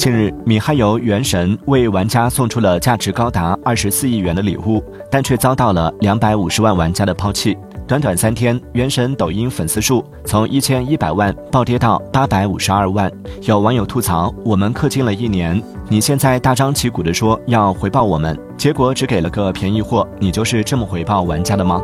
近日米哈游原神为玩家送出了价值高达二十四亿元的礼物但却遭到了两百五十万玩家的抛弃。短短三天原神抖音粉丝数从一千一百万暴跌到八百五十二万。有网友吐槽我们氪金了一年你现在大张旗鼓的说要回报我们结果只给了个便宜货你就是这么回报玩家的吗？